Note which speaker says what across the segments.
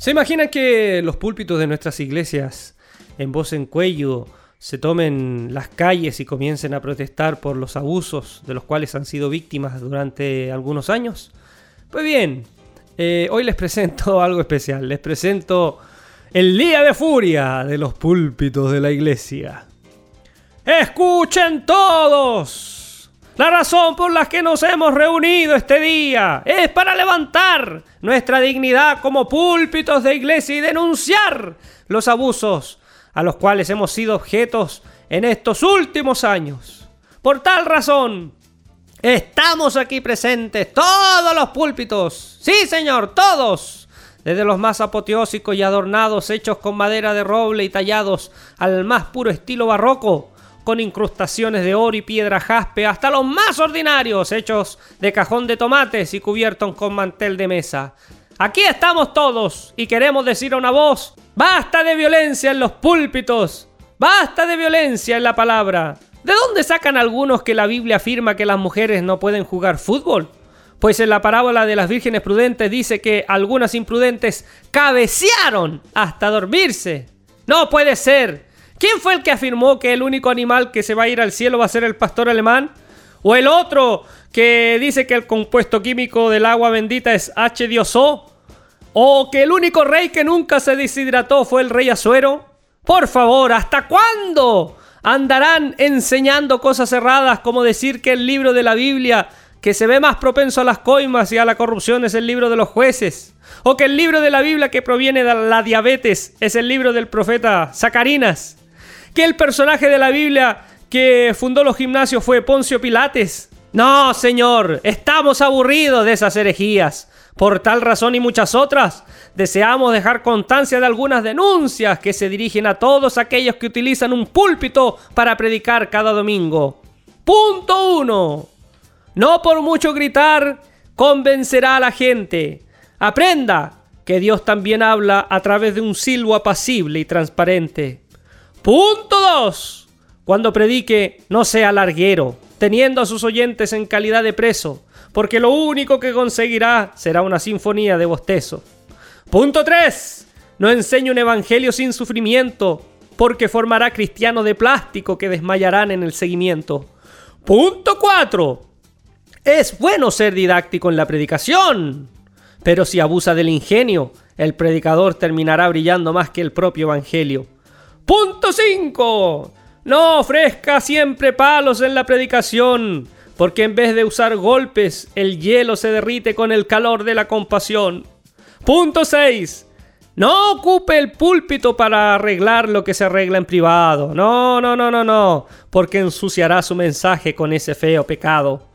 Speaker 1: ¿Se imagina que los púlpitos de nuestras iglesias, en voz en cuello, se tomen las calles y comiencen a protestar por los abusos de los cuales han sido víctimas durante algunos años? Pues bien, eh, hoy les presento algo especial. Les presento el día de furia de los púlpitos de la iglesia. ¡Escuchen todos! La razón por la que nos hemos reunido este día es para levantar nuestra dignidad como púlpitos de iglesia y denunciar los abusos a los cuales hemos sido objetos en estos últimos años. Por tal razón, estamos aquí presentes todos los púlpitos. Sí, señor, todos. Desde los más apoteósicos y adornados, hechos con madera de roble y tallados al más puro estilo barroco, con incrustaciones de oro y piedra jaspe, hasta los más ordinarios, hechos de cajón de tomates y cubiertos con mantel de mesa. Aquí estamos todos y queremos decir a una voz, basta de violencia en los púlpitos, basta de violencia en la palabra. ¿De dónde sacan algunos que la Biblia afirma que las mujeres no pueden jugar fútbol? Pues en la parábola de las vírgenes prudentes dice que algunas imprudentes cabecearon hasta dormirse. No puede ser. ¿Quién fue el que afirmó que el único animal que se va a ir al cielo va a ser el pastor alemán? ¿O el otro que dice que el compuesto químico del agua bendita es H2O? ¿O que el único rey que nunca se deshidrató fue el rey Azuero? Por favor, ¿hasta cuándo andarán enseñando cosas erradas como decir que el libro de la Biblia que se ve más propenso a las coimas y a la corrupción es el libro de los jueces? ¿O que el libro de la Biblia que proviene de la diabetes es el libro del profeta Zacarinas? Que el personaje de la Biblia que fundó los gimnasios fue Poncio Pilates. No, señor, estamos aburridos de esas herejías. Por tal razón y muchas otras, deseamos dejar constancia de algunas denuncias que se dirigen a todos aquellos que utilizan un púlpito para predicar cada domingo. Punto 1. No por mucho gritar convencerá a la gente. Aprenda que Dios también habla a través de un silbo apacible y transparente. Punto 2. Cuando predique, no sea larguero, teniendo a sus oyentes en calidad de preso, porque lo único que conseguirá será una sinfonía de bostezo. Punto 3. No enseñe un evangelio sin sufrimiento, porque formará cristianos de plástico que desmayarán en el seguimiento. Punto 4. Es bueno ser didáctico en la predicación, pero si abusa del ingenio, el predicador terminará brillando más que el propio evangelio. Punto 5. No ofrezca siempre palos en la predicación, porque en vez de usar golpes, el hielo se derrite con el calor de la compasión. Punto 6. No ocupe el púlpito para arreglar lo que se arregla en privado. No, no, no, no, no, porque ensuciará su mensaje con ese feo pecado.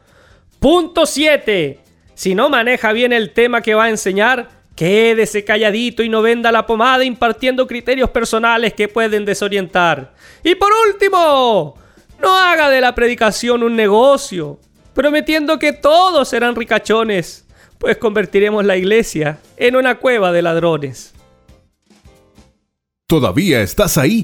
Speaker 1: Punto 7. Si no maneja bien el tema que va a enseñar, Quédese calladito y no venda la pomada impartiendo criterios personales que pueden desorientar. Y por último, no haga de la predicación un negocio, prometiendo que todos serán ricachones, pues convertiremos la iglesia en una cueva de ladrones.
Speaker 2: ¿Todavía estás ahí?